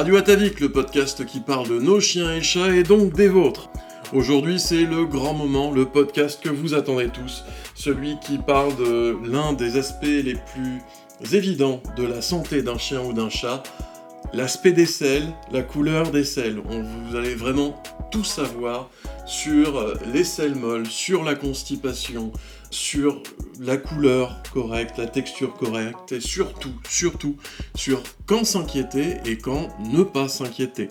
Radio Atavik, le podcast qui parle de nos chiens et chats et donc des vôtres. Aujourd'hui, c'est le grand moment, le podcast que vous attendez tous, celui qui parle de l'un des aspects les plus évidents de la santé d'un chien ou d'un chat, l'aspect des selles, la couleur des selles. Vous allez vraiment tout savoir sur les selles molles, sur la constipation, sur la couleur correcte, la texture correcte, et surtout, surtout, sur quand s'inquiéter et quand ne pas s'inquiéter.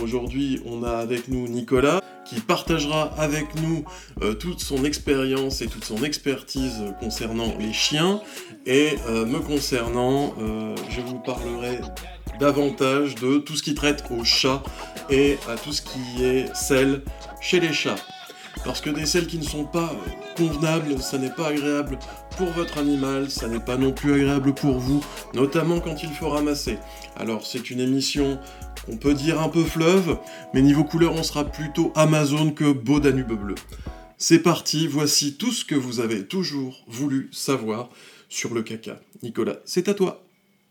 Aujourd'hui, on a avec nous Nicolas qui partagera avec nous euh, toute son expérience et toute son expertise concernant les chiens. Et euh, me concernant, euh, je vous parlerai davantage de tout ce qui traite aux chats et à tout ce qui est sel chez les chats. Parce que des selles qui ne sont pas convenables, ça n'est pas agréable pour votre animal, ça n'est pas non plus agréable pour vous, notamment quand il faut ramasser. Alors c'est une émission qu'on peut dire un peu fleuve, mais niveau couleur on sera plutôt Amazon que beau Danube bleu. C'est parti, voici tout ce que vous avez toujours voulu savoir sur le caca. Nicolas, c'est à toi.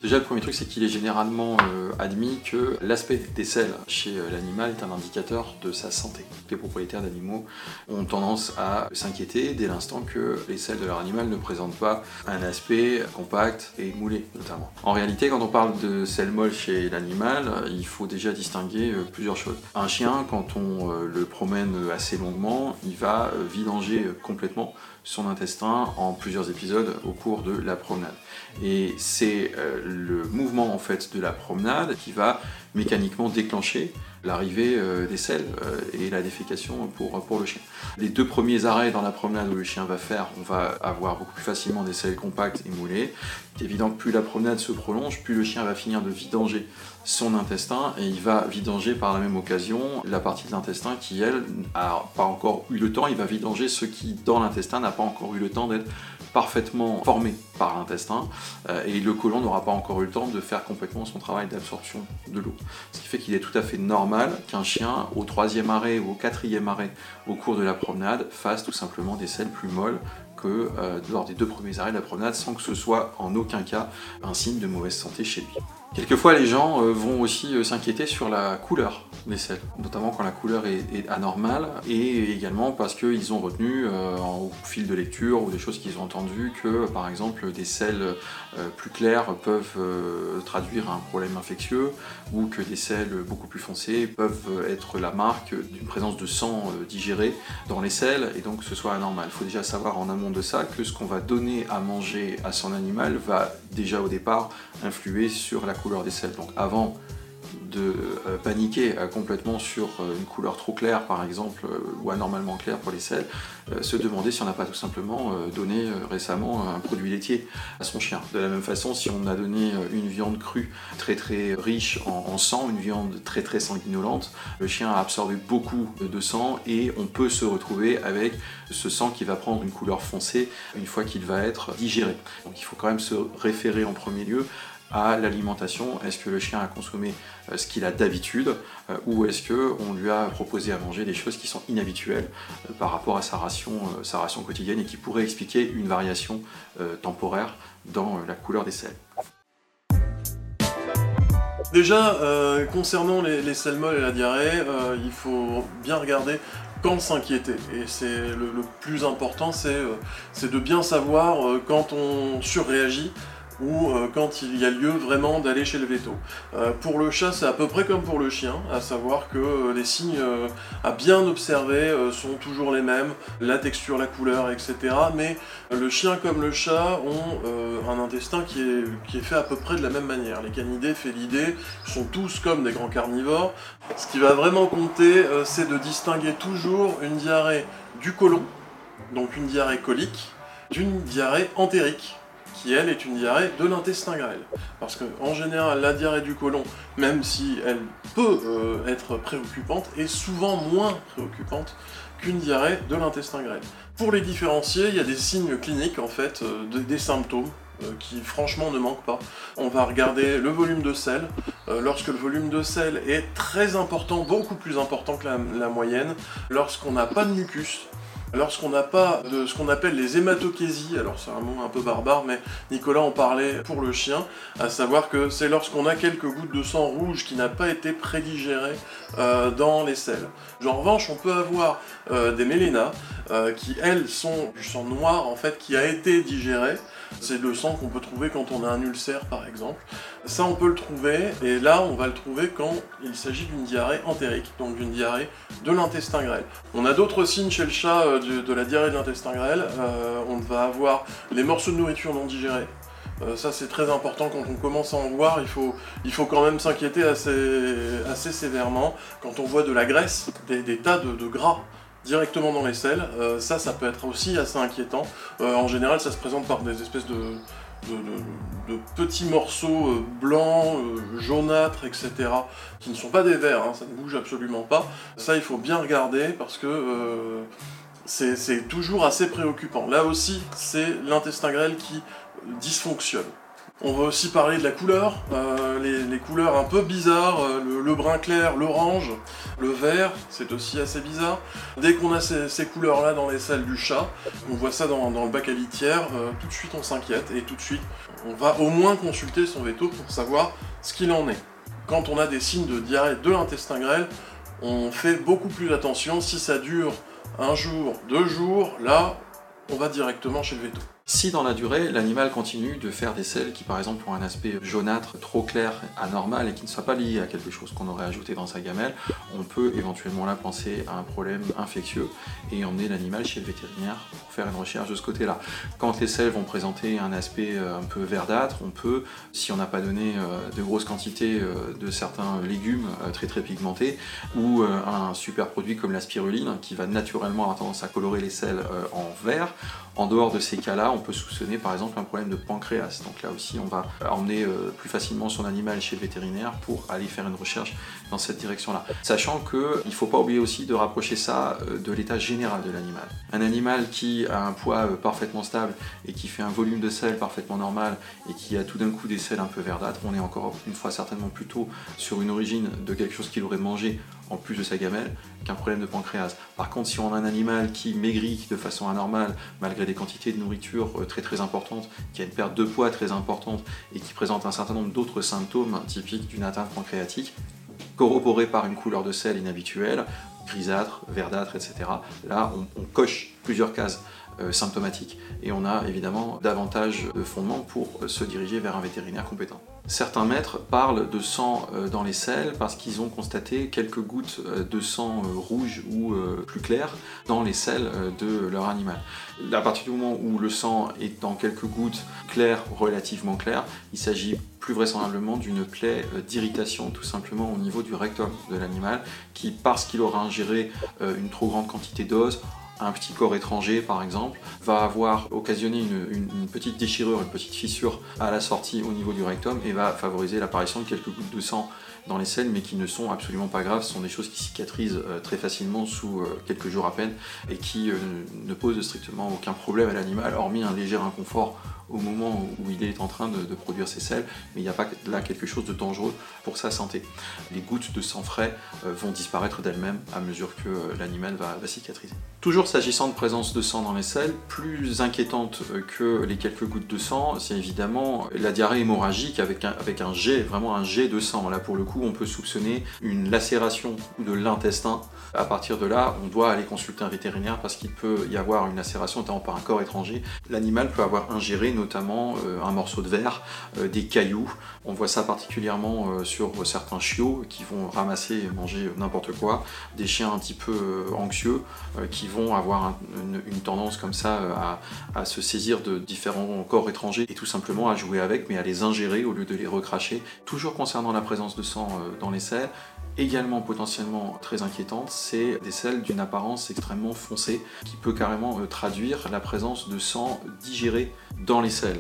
Déjà, le premier truc, c'est qu'il est généralement euh, admis que l'aspect des selles chez euh, l'animal est un indicateur de sa santé. Les propriétaires d'animaux ont tendance à s'inquiéter dès l'instant que les selles de leur animal ne présentent pas un aspect compact et moulé, notamment. En réalité, quand on parle de selles molles chez l'animal, il faut déjà distinguer euh, plusieurs choses. Un chien, quand on le promène assez longuement, il va vidanger complètement son intestin en plusieurs épisodes au cours de la promenade. Et c'est euh, le mouvement en fait de la promenade qui va mécaniquement déclencher l'arrivée euh, des selles euh, et la défécation pour, pour le chien. Les deux premiers arrêts dans la promenade où le chien va faire, on va avoir beaucoup plus facilement des selles compactes et moulées. C'est évident que plus la promenade se prolonge, plus le chien va finir de vidanger son intestin et il va vidanger par la même occasion la partie de l'intestin qui, elle, n'a pas encore eu le temps. Il va vidanger ce qui, dans l'intestin, n'a pas encore eu le temps d'être parfaitement formé par l'intestin euh, et le côlon n'aura pas encore eu le temps de faire complètement son travail d'absorption de l'eau. Ce qui fait qu'il est tout à fait normal qu'un chien, au troisième arrêt ou au quatrième arrêt au cours de la promenade, fasse tout simplement des selles plus molles que euh, lors des deux premiers arrêts de la promenade sans que ce soit en aucun cas un signe de mauvaise santé chez lui. Quelquefois, les gens euh, vont aussi euh, s'inquiéter sur la couleur des selles, notamment quand la couleur est, anormale, et également parce qu'ils ont retenu euh, au fil de lecture ou des choses qu'ils ont entendues que, par exemple, des selles plus claires peuvent traduire un problème infectieux, ou que des selles beaucoup plus foncées peuvent être la marque d'une présence de sang digéré dans les selles, et donc que ce soit anormal. Il faut déjà savoir en amont de ça que ce qu'on va donner à manger à son animal va déjà au départ influer sur la couleur des selles. Donc avant de euh, paniquer euh, complètement sur euh, une couleur trop claire par exemple ou anormalement claire pour les selles, se demander si on n'a pas tout simplement donné récemment un produit laitier à son chien. De la même façon, si on a donné une viande crue très très riche en, sang, une viande très très sanguinolente, le chien a absorbé beaucoup de sang et on peut se retrouver avec ce sang qui va prendre une couleur foncée une fois qu'il va être digéré. Donc il faut quand même se référer en premier lieu à l'alimentation. Est-ce que le chien a consommé euh, ce qu'il a d'habitude euh, ou est-ce qu'on lui a proposé à manger des choses qui sont inhabituelles euh, par rapport à sa ration, sa ration quotidienne et qui pourraient expliquer une variation temporaire dans la couleur des selles? Déjà, concernant les, les molles et la diarrhée, il faut bien regarder quand s'inquiéter. Et c'est le, plus important, c'est de bien savoir quand on surréagit ou euh, quand il y a lieu vraiment d'aller chez le veto. Euh, pour le chat, c'est à peu près comme pour le chien, à savoir que euh, les signes à bien observer sont toujours les mêmes, la texture, la couleur, etc. Mais le chien comme le chat ont un intestin qui est, qui est fait à peu près de la même manière. Les canidés, félidés sont tous comme des grands carnivores. Ce qui va vraiment compter, c'est de distinguer toujours une diarrhée du côlon, donc une diarrhée colique, d'une diarrhée entérique qui elle est une diarrhée de l'intestin grêle. Parce qu'en général, la diarrhée du côlon, même si elle peut euh, être préoccupante, est souvent moins préoccupante qu'une diarrhée de l'intestin grêle. Pour les différencier, il y a des signes cliniques en fait, euh, des symptômes euh, qui franchement ne manquent pas. On va regarder le volume de sel. lorsque le volume de sel est très important, beaucoup plus important que la moyenne, lorsqu'on n'a pas de mucus, Lorsqu'on n'a pas de ce qu'on appelle les hématochésies, alors c'est un mot un peu barbare, mais Nicolas en parlait pour le chien, à savoir que c'est lorsqu'on a quelques gouttes de sang rouge qui n'a pas été prédigéré euh, dans les selles. En revanche, on peut avoir euh, des mélénas euh, qui, elles, sont du sang noir en fait qui a été digéré. C'est le sang qu'on peut trouver quand on a un ulcère par exemple. Ça on peut le trouver et là on va le trouver quand il s'agit d'une diarrhée entérique, donc d'une diarrhée de l'intestin grêle. On a d'autres signes chez le chat de, la diarrhée de l'intestin grêle. on va avoir les morceaux de nourriture non digérés. Euh, ça c'est très important quand on commence à en voir, il faut, quand même s'inquiéter assez, assez sévèrement quand on voit de la graisse, des, tas de, gras directement dans les selles, euh, ça ça peut être aussi assez inquiétant. Euh, en général ça se présente par des espèces de, petits morceaux blancs, jaunâtres, etc., qui ne sont pas des vers, hein, ça ne bouge absolument pas. Ça il faut bien regarder parce que c'est toujours assez préoccupant. Là aussi, c'est l'intestin grêle qui dysfonctionne. On va aussi parler de la couleur, euh, les, couleurs un peu bizarres, euh, le, brun clair, l'orange, le vert, c'est aussi assez bizarre. Dès qu'on a ces, couleurs-là dans les selles du chat, on voit ça dans, le bac à litière, euh, tout de suite on s'inquiète et tout de suite on va au moins consulter son veto pour savoir ce qu'il en est. Quand on a des signes de diarrhée de l'intestin grêle, on fait beaucoup plus attention. Si ça dure un jour, deux jours, là, on va directement chez le veto. Si dans la durée, l'animal continue de faire des selles qui par exemple ont un aspect jaunâtre trop clair, anormal et qui ne soit pas lié à quelque chose qu'on aurait ajouté dans sa gamelle, on peut éventuellement là penser à un problème infectieux et emmener l'animal chez le vétérinaire pour faire une recherche de ce côté-là. Quand les selles vont présenter un aspect euh, un peu verdâtre, on peut, si on n'a pas donné euh, de grosses quantités euh, de certains légumes très très pigmentés, ou un super produit comme la spiruline qui va naturellement avoir tendance à colorer les selles en vert, en dehors de ces cas-là, on peut soupçonner par exemple un problème de pancréas. Donc là aussi, on va emmener euh, plus facilement son animal chez le vétérinaire pour aller faire une recherche dans cette direction-là. Sachant qu'il ne faut pas oublier aussi de rapprocher ça euh, de l'état général de l'animal. Un animal qui a un poids euh, parfaitement stable et qui fait un volume de sel parfaitement normal et qui a tout d'un coup des sels un peu verdâtres, on est encore une fois certainement plutôt sur une origine de quelque chose qu'il aurait mangé en plus de sa gamelle qu'un problème de pancréas. Par contre, si on a un animal qui maigrit de façon anormale, malgré des quantités de nourriture euh, très très importantes, qui a une perte de poids très importante et qui présente un certain nombre d'autres symptômes typiques d'une atteinte pancréatique, corroborés par une couleur de sel inhabituelle, grisâtre, verdâtre, etc. Là, on, coche plusieurs cases euh, symptomatiques et on a évidemment davantage de fondements pour euh, se diriger vers un vétérinaire compétent. Certains maîtres parlent de sang euh, dans les selles parce qu'ils ont constaté quelques gouttes euh, de sang euh, rouge ou plus clair dans les selles de leur animal. À partir du moment où le sang est dans quelques gouttes claires, relativement claires, il s'agit plus vraisemblablement d'une plaie d'irritation tout simplement au niveau du rectum de l'animal qui, parce qu'il aura ingéré une trop grande quantité d'os, un petit corps étranger par exemple, va avoir occasionné une, petite déchirure, une petite fissure à la sortie au niveau du rectum et va favoriser l'apparition de quelques gouttes de sang dans les selles, mais qui ne sont absolument pas graves. Ce sont des choses qui cicatrisent euh, très facilement sous euh, quelques jours à peine et qui euh, ne posent strictement aucun problème à l'animal, hormis un léger inconfort au moment où il est en train de, produire ses selles, mais il n'y a pas là quelque chose de dangereux pour sa santé. Les gouttes de sang frais vont disparaître d'elles-mêmes à mesure que l'animal va, cicatriser. Toujours s'agissant de présence de sang dans les selles, plus inquiétante que les quelques gouttes de sang, c'est évidemment la diarrhée hémorragique avec un, avec un jet, vraiment un jet de sang. Là pour le coup, on peut soupçonner une lacération de l'intestin. À partir de là, on doit aller consulter un vétérinaire parce qu'il peut y avoir une lacération notamment par un corps étranger. L'animal peut avoir ingéré notamment euh, un morceau de verre, euh, des cailloux. On voit ça particulièrement euh, sur certains chiots qui vont ramasser et manger n'importe quoi, des chiens un petit peu anxieux qui vont avoir une, tendance comme ça à, se saisir de différents corps étrangers et tout simplement à jouer avec, mais à les ingérer au lieu de les recracher. Toujours concernant la présence de sang dans les selles, également potentiellement très inquiétante, c'est des selles d'une apparence extrêmement foncée qui peut carrément euh, traduire la présence de sang digéré dans les selles.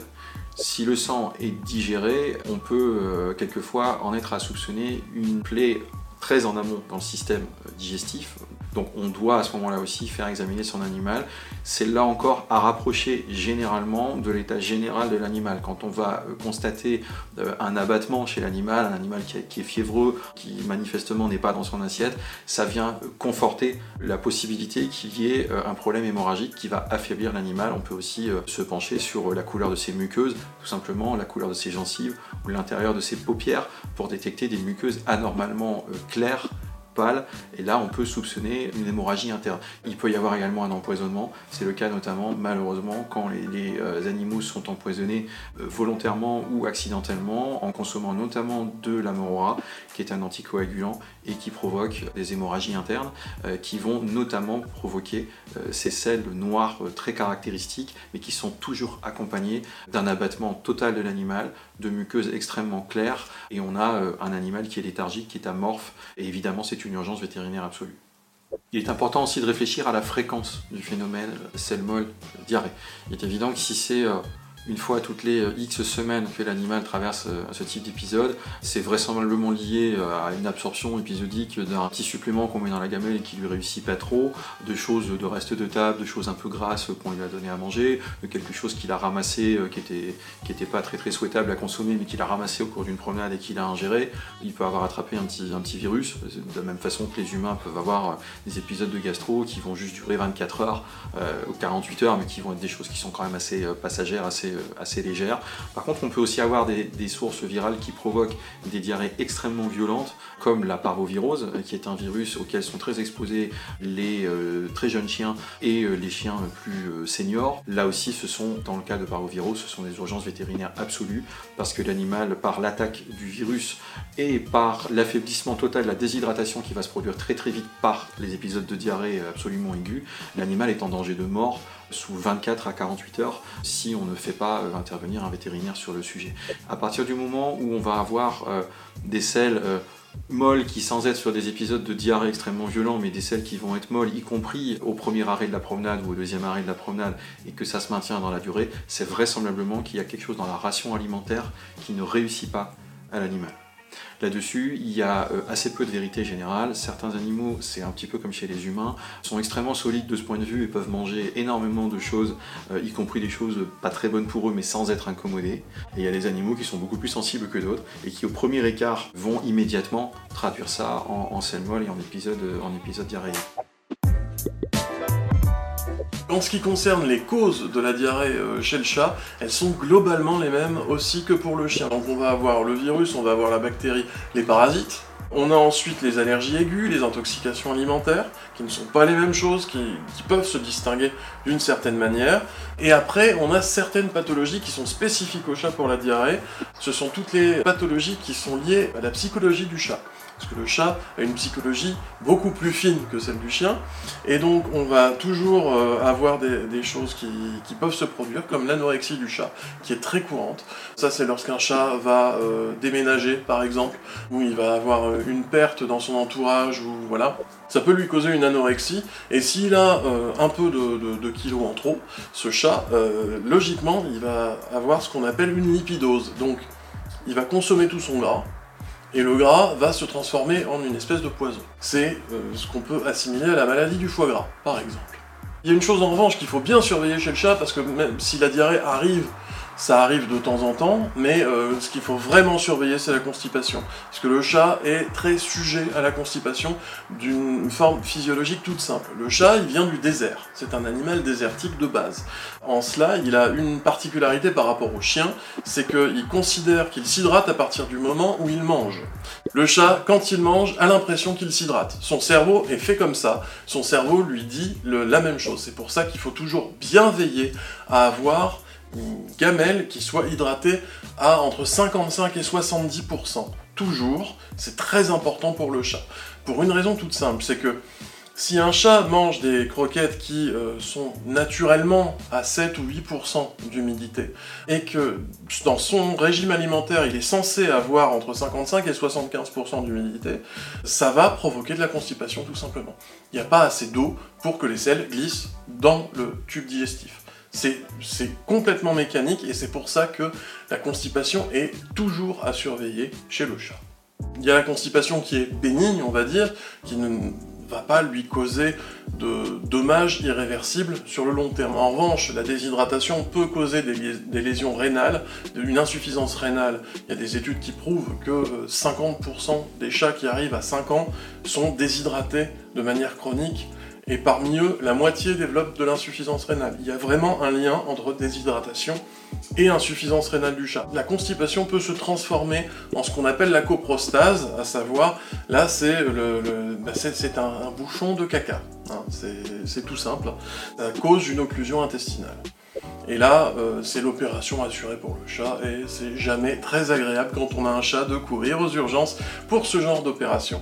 Si le sang est digéré, on peut euh, quelquefois en être à soupçonner une plaie très en amont dans le système euh, digestif, Donc on doit à ce moment-là aussi faire examiner son animal. C'est là encore à rapprocher généralement de l'état général de l'animal. Quand on va euh, constater euh, un abattement chez l'animal, un animal qui est fiévreux, qui manifestement n'est pas dans son assiette, ça vient conforter la possibilité qu'il y ait un problème hémorragique qui va affaiblir l'animal. On peut aussi se pencher sur la couleur de ses muqueuses, tout simplement la couleur de ses gencives ou l'intérieur de ses paupières pour détecter des muqueuses anormalement claires pâle, et là on peut soupçonner une hémorragie interne. Il peut y avoir également un empoisonnement, c'est le cas notamment malheureusement quand les, euh, animaux sont empoisonnés euh, volontairement ou accidentellement en consommant notamment de l'amorora, qui est un anticoagulant et qui provoque des hémorragies internes euh, qui vont notamment provoquer ces selles noires très caractéristiques mais qui sont toujours accompagnées d'un abattement total de l'animal, de muqueuses extrêmement claires et on a un animal qui est léthargique, qui est amorphe et évidemment c'est une urgence vétérinaire absolue. Il est important aussi de réfléchir à la fréquence du phénomène sel molle diarrhée. Il est évident que si c'est euh, une fois toutes les euh, X semaines que l'animal traverse euh, ce type d'épisode, c'est vraisemblablement lié euh, à une absorption épisodique d'un petit supplément qu'on met dans la gamelle et qui lui réussit pas trop, de choses de reste de table, de choses un peu grasses qu'on lui a donné à manger, de quelque chose qu'il a ramassé qui était, pas très souhaitable à consommer mais qu'il a ramassé au cours d'une promenade et qu'il a ingéré. Il peut avoir attrapé un petit virus, de la même façon que les humains peuvent avoir des épisodes de gastro qui vont juste durer 24 heures ou 48 heures mais qui vont être des choses qui sont quand même assez passagères, assez euh, assez, légère. Par contre, on peut aussi avoir des, sources virales qui provoquent des diarrhées extrêmement violentes, comme la parvovirose, qui est un virus auquel sont très exposés les euh, très jeunes chiens et euh, les chiens plus seniors. Là aussi, ce sont, dans le cas de parvovirose, ce sont des urgences vétérinaires absolues, parce que l'animal, par l'attaque du virus et par l'affaiblissement total, la déshydratation qui va se produire très très vite par les épisodes de diarrhée absolument aigus, l'animal est en danger de mort sous 24 à 48 heures si on ne fait pas euh, intervenir un vétérinaire sur le sujet. À partir du moment où on va avoir euh, des selles euh, molles qui sans être sur des épisodes de diarrhée extrêmement violents, mais des selles qui vont être molles, y compris au premier arrêt de la promenade ou au deuxième arrêt de la promenade, et que ça se maintient dans la durée, c'est vraisemblablement qu'il y a quelque chose dans la ration alimentaire qui ne réussit pas à l'animal. Là-dessus, il y a euh, assez peu de vérité générale. Certains animaux, c'est un petit peu comme chez les humains, sont extrêmement solides de ce point de vue et peuvent manger énormément de choses, euh, y compris des choses pas très bonnes pour eux, mais sans être incommodés. Et il y a des animaux qui sont beaucoup plus sensibles que d'autres et qui, au premier écart, vont immédiatement traduire ça en, en et en épisode, en épisode diarrhéique. En ce qui concerne les causes de la diarrhée euh, chez le chat, elles sont globalement les mêmes aussi que pour le chien. Donc on va avoir le virus, on va avoir la bactérie, les parasites. On a ensuite les allergies aiguës, les intoxications alimentaires, qui ne sont pas les mêmes choses, qui, qui peuvent se distinguer d'une certaine manière. Et après, on a certaines pathologies qui sont spécifiques au chat pour la diarrhée. Ce sont toutes les pathologies qui sont liées à la psychologie du chat parce que le chat a une psychologie beaucoup plus fine que celle du chien, et donc on va toujours euh, avoir des, choses qui, peuvent se produire, comme l'anorexie du chat, qui est très courante. Ça c'est lorsqu'un chat va euh, déménager, par exemple, ou il va avoir euh, une perte dans son entourage, ou voilà. Ça peut lui causer une anorexie, et s'il a un peu de, kilos en trop, ce chat, logiquement, il va avoir ce qu'on appelle une lipidose. Donc, il va consommer tout son gras, et le gras va se transformer en une espèce de poison. C'est euh, ce qu'on peut assimiler à la maladie du foie gras, par exemple. Il y a une chose en revanche qu'il faut bien surveiller chez le chat, parce que même si la diarrhée arrive ça arrive de temps en temps, mais euh, ce qu'il faut vraiment surveiller, c'est la constipation. Parce que le chat est très sujet à la constipation d'une forme physiologique toute simple. Le chat, il vient du désert. C'est un animal désertique de base. En cela, il a une particularité par rapport au chien, c'est qu'il considère qu'il s'hydrate à partir du moment où il mange. Le chat, quand il mange, a l'impression qu'il s'hydrate. Son cerveau est fait comme ça. Son cerveau lui dit la même chose. C'est pour ça qu'il faut toujours bien veiller à avoir gamelle qui soit hydratée à entre 55 et 70%. Toujours, c'est très important pour le chat. Pour une raison toute simple, c'est que si un chat mange des croquettes qui euh, sont naturellement à 7 ou 8% d'humidité, et que dans son régime alimentaire il est censé avoir entre 55 et 75% d'humidité, ça va provoquer de la constipation tout simplement. Il n'y a pas assez d'eau pour que les selles glissent dans le tube digestif. C'est complètement mécanique et c'est pour ça que la constipation est toujours à surveiller chez le chat. Il y a la constipation qui est bénigne, on va dire, qui ne va pas lui causer de dommages irréversibles sur le long terme. En revanche, la déshydratation peut causer des, lésions rénales, une insuffisance rénale. Il y a des études qui prouvent que 50% euh, des chats qui arrivent à 5 ans sont déshydratés de manière chronique et parmi eux, la moitié développe de l'insuffisance rénale. Il y a vraiment un lien entre déshydratation et insuffisance rénale du chat. La constipation peut se transformer en ce qu'on appelle la coprostase, à savoir, là c'est bah, un, bouchon de caca, hein. c'est tout simple, à cause d'une occlusion intestinale. Et là, euh, c'est l'opération assurée pour le chat, et c'est jamais très agréable quand on a un chat de courir aux urgences pour ce genre d'opération.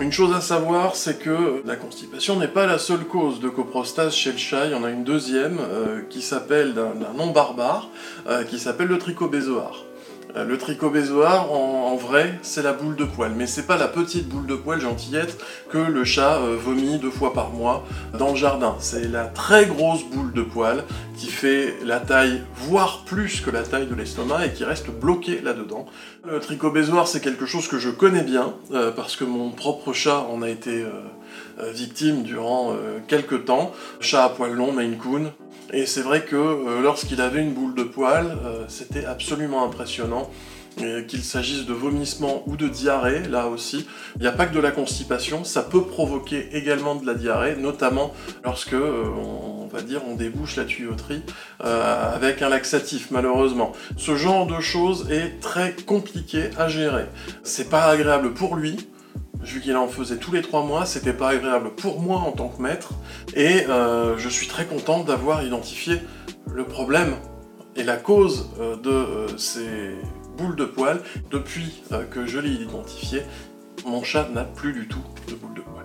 Une chose à savoir, c'est que la constipation n'est pas la seule cause de coprostase chez le chat, il y en a une deuxième euh, qui s'appelle d'un nom barbare, euh, qui s'appelle le trichobézoar. Euh, le trichobézoar, en, vrai, c'est la boule de poil, mais c'est pas la petite boule de poil gentillette que le chat euh, vomit deux fois par mois dans le jardin. C'est la très grosse boule de poil qui fait la taille, voire plus que la taille de l'estomac, et qui reste bloquée là-dedans. Le trichobézoar, c'est quelque chose que je connais bien, euh, parce que mon propre chat en a été victime durant quelques temps. Chat à poil long, Maine Coon, et c'est vrai que euh, lorsqu'il avait une boule de poil, euh, c'était absolument impressionnant. Qu'il s'agisse de vomissement ou de diarrhée, là aussi, il n'y a pas que de la constipation, ça peut provoquer également de la diarrhée, notamment lorsque, euh, on, va dire, on débouche la tuyauterie avec un laxatif, malheureusement. Ce genre de choses est très compliqué à gérer. C'est pas agréable pour lui, vu qu'il en faisait tous les trois mois, c'était pas agréable pour moi en tant que maître, et euh, je suis très content d'avoir identifié le problème et la cause euh, de euh, ces boules de poils. Depuis que je l'ai identifié, mon chat n'a plus du tout de boules de poils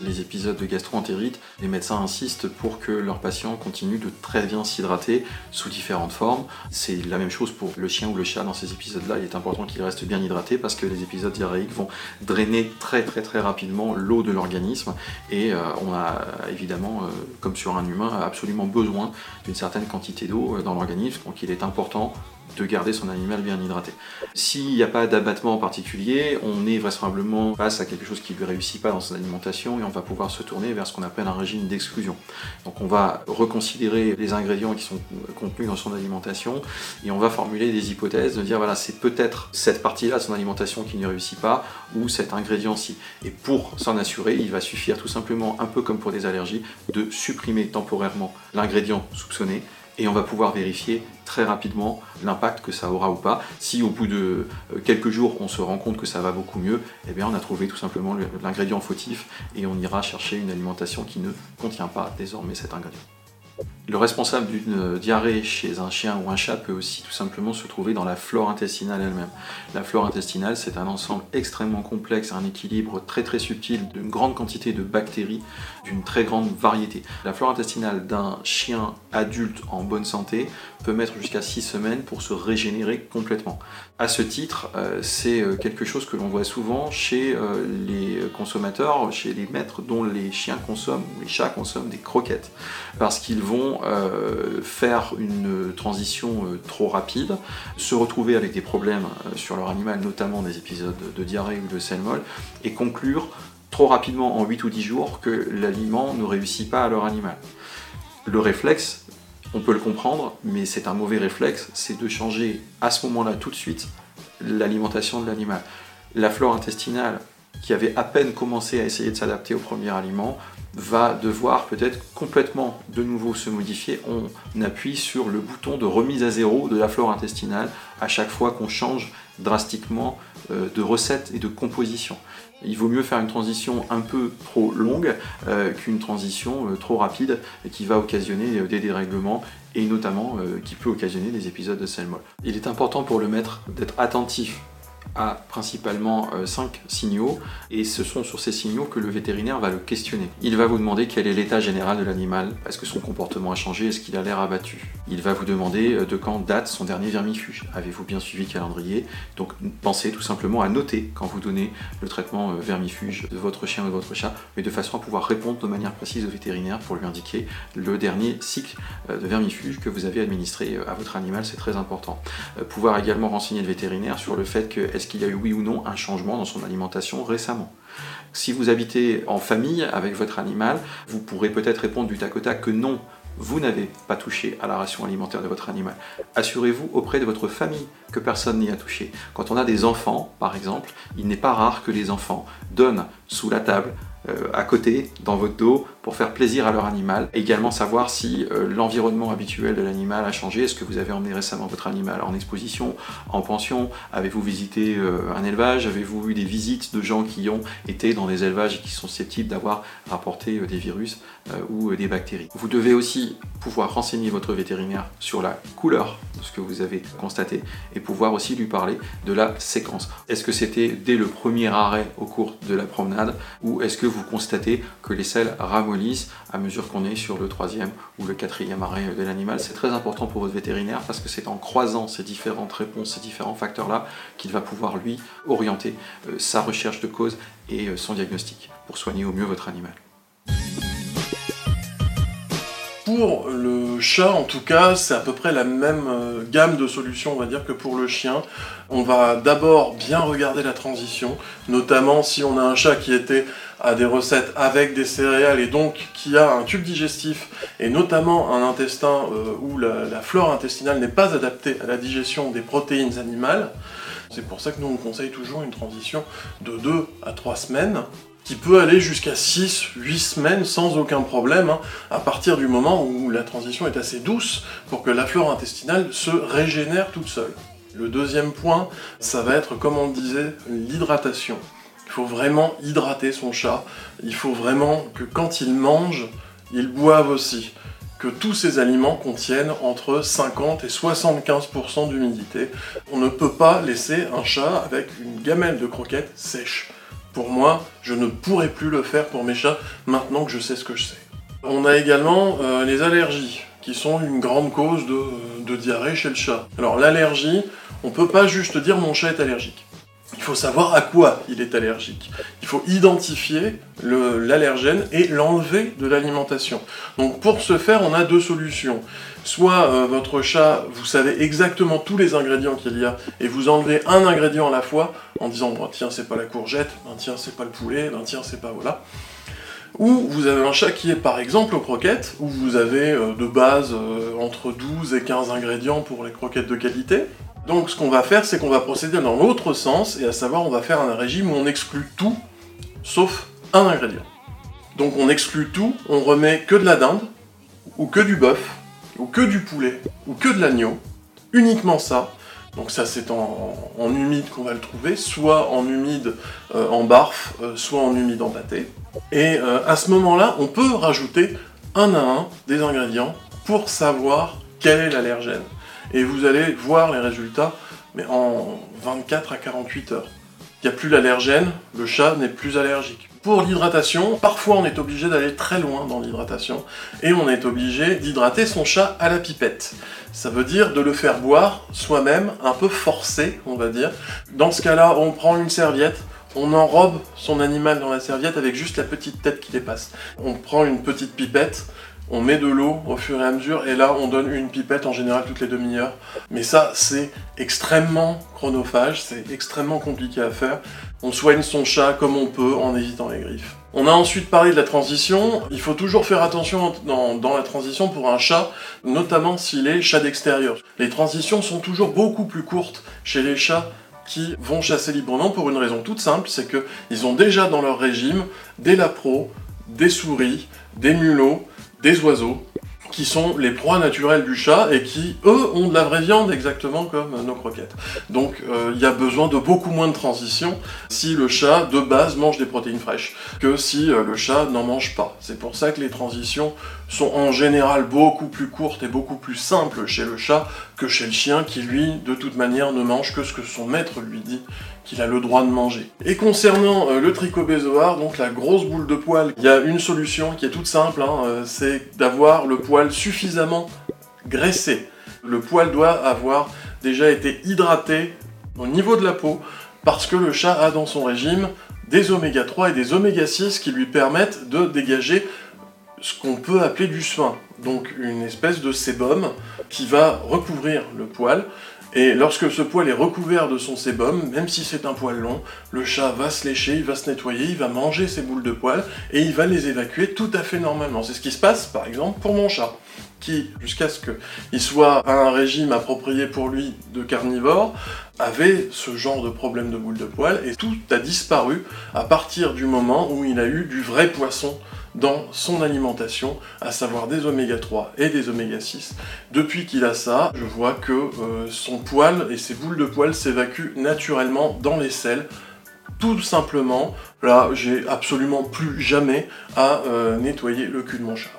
les épisodes de gastroentérite, les médecins insistent pour que leurs patients continuent de très bien s'hydrater sous différentes formes. C'est la même chose pour le chien ou le chat dans ces épisodes-là. Il est important qu'ils restent bien hydratés parce que les épisodes diarrhéiques vont drainer très très très rapidement l'eau de l'organisme et euh, on a évidemment, euh, comme sur un humain, absolument besoin d'une certaine quantité d'eau euh, dans l'organisme. Donc il est important de garder son animal bien hydraté. S'il n'y a pas d'abattement en particulier, on est vraisemblablement face à quelque chose qui ne lui réussit pas dans son alimentation et on va pouvoir se tourner vers ce qu'on appelle un régime d'exclusion. Donc on va reconsidérer les ingrédients qui sont contenus dans son alimentation et on va formuler des hypothèses, de dire voilà c'est peut-être cette partie-là de son alimentation qui ne réussit pas ou cet ingrédient-ci. Et pour s'en assurer, il va suffire tout simplement, un peu comme pour des allergies, de supprimer temporairement l'ingrédient soupçonné et on va pouvoir vérifier très rapidement l'impact que ça aura ou pas. Si au bout de euh, quelques jours on se rend compte que ça va beaucoup mieux, eh bien on a trouvé tout simplement l'ingrédient fautif et on ira chercher une alimentation qui ne contient pas désormais cet ingrédient. Le responsable d'une diarrhée chez un chien ou un chat peut aussi tout simplement se trouver dans la flore intestinale elle-même. La flore intestinale, c'est un ensemble extrêmement complexe, un équilibre très très subtil d'une grande quantité de bactéries, d'une très grande variété. La flore intestinale d'un chien adulte en bonne santé peut mettre jusqu'à 6 semaines pour se régénérer complètement. À ce titre, euh, c'est euh, quelque chose que l'on voit souvent chez euh, les consommateurs, chez les maîtres dont les chiens consomment, ou les chats consomment des croquettes, parce qu'ils vont euh, faire une transition euh, trop rapide, se retrouver avec des problèmes euh, sur leur animal, notamment des épisodes de diarrhée ou de sel molle, et conclure trop rapidement en 8 ou 10 jours que l'aliment ne réussit pas à leur animal. Le réflexe, on peut le comprendre, mais c'est un mauvais réflexe, c'est de changer à ce moment-là tout de suite l'alimentation de l'animal. La flore intestinale, qui avait à peine commencé à essayer de s'adapter au premier aliment, va devoir peut-être complètement de nouveau se modifier. On appuie sur le bouton de remise à zéro de la flore intestinale à chaque fois qu'on change drastiquement euh, de recette et de composition. Il vaut mieux faire une transition un peu trop longue euh, qu'une transition euh, trop rapide qui va occasionner des dérèglements et notamment qui peut occasionner des épisodes de sel molle. Il est important pour le maître d'être attentif a principalement 5 euh, signaux et ce sont sur ces signaux que le vétérinaire va le questionner. Il va vous demander quel est l'état général de l'animal, est-ce que son comportement a changé, est-ce qu'il a l'air abattu? Il va vous demander euh, de quand date son dernier vermifuge, avez-vous bien suivi le calendrier? Donc pensez tout simplement à noter quand vous donnez le traitement euh, vermifuge de votre chien ou de votre chat, mais de façon à pouvoir répondre de manière précise au vétérinaire pour lui indiquer le dernier cycle de vermifuge que vous avez administré à votre animal, c'est très important. Pouvoir également renseigner le vétérinaire sur le fait que est-ce qu'il y a eu oui ou non un changement dans son alimentation récemment? Si vous habitez en famille avec votre animal, vous pourrez peut-être répondre du tac au tac que non, vous n'avez pas touché à la ration alimentaire de votre animal. Assurez-vous auprès de votre famille que personne n'y a touché. Quand on a des enfants, par exemple, il n'est pas rare que les enfants donnent sous la table à côté, dans votre dos, pour faire plaisir à leur animal. Également savoir si euh, l'environnement habituel de l'animal a changé. Est-ce que vous avez emmené récemment votre animal en exposition, en pension? Avez-vous visité euh, un élevage? Avez-vous eu des visites de gens qui ont été dans des élevages et qui sont susceptibles d'avoir rapporté des virus ou des bactéries? Vous devez aussi pouvoir renseigner votre vétérinaire sur la couleur ce que vous avez constaté et pouvoir aussi lui parler de la séquence. Est-ce que c'était dès le premier arrêt au cours de la promenade ou est-ce que vous constatez que les selles ramollissent à mesure qu'on est sur le troisième ou le quatrième arrêt de l'animal? C'est très important pour votre vétérinaire parce que c'est en croisant ces différentes réponses, ces différents facteurs-là, qu'il va pouvoir lui orienter euh, sa recherche de cause et euh, son diagnostic pour soigner au mieux votre animal. Pour le chat, en tout cas, c'est à peu près la même euh, gamme de solutions, on va dire, que pour le chien. On va d'abord bien regarder la transition, notamment si on a un chat qui était à des recettes avec des céréales et donc qui a un tube digestif et notamment un intestin euh, où la, flore intestinale n'est pas adaptée à la digestion des protéines animales. C'est pour ça que nous on conseille toujours une transition de 2 à 3 semaines qui peut aller jusqu'à 6, 8 semaines sans aucun problème, hein, à partir du moment où la transition est assez douce pour que la flore intestinale se régénère toute seule. Le deuxième point, ça va être, comme on disait, l'hydratation. Il faut vraiment hydrater son chat. Il faut vraiment que quand il mange, il boive aussi. Que tous ces aliments contiennent entre 50 et 75% d'humidité. On ne peut pas laisser un chat avec une gamelle de croquettes sèche. Pour moi, je ne pourrais plus le faire pour mes chats maintenant que je sais ce que je sais. On a également euh, les allergies, qui sont une grande cause de, diarrhée chez le chat. Alors l'allergie, on peut pas juste dire mon chat est allergique. Il faut savoir à quoi il est allergique. Il faut identifier l'allergène et l'enlever de l'alimentation. Donc pour ce faire, on a deux solutions. Soit euh, votre chat, vous savez exactement tous les ingrédients qu'il y a et vous enlevez un ingrédient à la fois en disant bon, tiens c'est pas la courgette, ben, tiens c'est pas le poulet, ben, tiens c'est pas voilà. Ou vous avez un chat qui est par exemple aux croquettes, où vous avez euh, de base euh, entre 12 et 15 ingrédients pour les croquettes de qualité. Donc ce qu'on va faire, c'est qu'on va procéder dans l'autre sens, et à savoir on va faire un régime où on exclut tout, sauf un ingrédient. Donc on exclut tout, on remet que de la dinde, ou que du bœuf, ou que du poulet, ou que de l'agneau, uniquement ça. Donc ça c'est en, humide qu'on va le trouver, soit en humide euh, en barf, euh, soit en humide en pâté. Et euh, à ce moment-là, on peut rajouter un à un des ingrédients pour savoir quel est l'allergène. Et vous allez voir les résultats, mais en 24 à 48 heures. Il n'y a plus l'allergène, le chat n'est plus allergique. Pour l'hydratation, parfois on est obligé d'aller très loin dans l'hydratation et on est obligé d'hydrater son chat à la pipette. Ça veut dire de le faire boire soi-même, un peu forcé, on va dire. Dans ce cas-là, on prend une serviette, on enrobe son animal dans la serviette avec juste la petite tête qui dépasse. On prend une petite pipette, on met de l'eau au fur et à mesure, et là on donne une pipette en général toutes les demi-heures. Mais ça, c'est extrêmement chronophage, c'est extrêmement compliqué à faire. On soigne son chat comme on peut en évitant les griffes. On a ensuite parlé de la transition. Il faut toujours faire attention dans, la transition pour un chat, notamment s'il est chat d'extérieur. Les transitions sont toujours beaucoup plus courtes chez les chats qui vont chasser librement pour une raison toute simple, c'est qu'ils ont déjà dans leur régime des lapros, des souris, des mulots, des oiseaux qui sont les proies naturelles du chat et qui, eux, ont de la vraie viande exactement comme nos croquettes. Donc euh, il y a besoin de beaucoup moins de transition si le chat, de base, mange des protéines fraîches que si euh, le chat n'en mange pas. C'est pour ça que les transitions sont en général beaucoup plus courtes et beaucoup plus simples chez le chat que chez le chien qui, lui, de toute manière, ne mange que ce que son maître lui dit qu'il a le droit de manger. Et concernant euh, le tricobézoar, donc la grosse boule de poil, il y a une solution qui est toute simple, hein, euh, c'est d'avoir le poil suffisamment graissé. Le poil doit avoir déjà été hydraté au niveau de la peau parce que le chat a dans son régime des oméga 3 et des oméga 6 qui lui permettent de dégager ce qu'on peut appeler du soin, donc une espèce de sébum qui va recouvrir le poil Et lorsque ce poil est recouvert de son sébum, même si c'est un poil long, le chat va se lécher, il va se nettoyer, il va manger ses boules de poil et il va les évacuer tout à fait normalement. C'est ce qui se passe par exemple pour mon chat qui, jusqu'à ce qu'il soit à un régime approprié pour lui de carnivore, avait ce genre de problème de boule de poil, et tout a disparu à partir du moment où il a eu du vrai poisson dans son alimentation, à savoir des oméga 3 et des oméga 6. Depuis qu'il a ça, je vois que euh, son poil et ses boules de poil s'évacuent naturellement dans les selles. Tout simplement, là, j'ai absolument plus jamais à euh, nettoyer le cul de mon chat.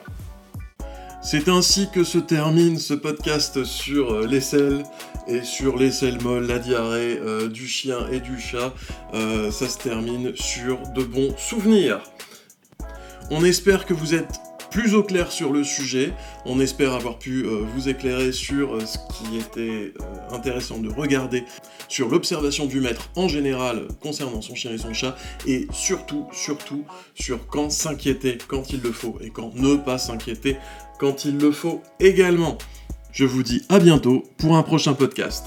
C'est ainsi que se termine ce podcast sur euh, les selles et sur les selles molles, la diarrhée du chien et du chat. ça se termine sur de bons souvenirs. On espère que vous êtes plus au clair sur le sujet. On espère avoir pu euh, vous éclairer sur euh, ce qui était euh, intéressant de regarder, sur l'observation du maître en général concernant son chien et son chat, et surtout, surtout, sur quand s'inquiéter quand il le faut, et quand ne pas s'inquiéter quand il le faut également. Je vous dis à bientôt pour un prochain podcast.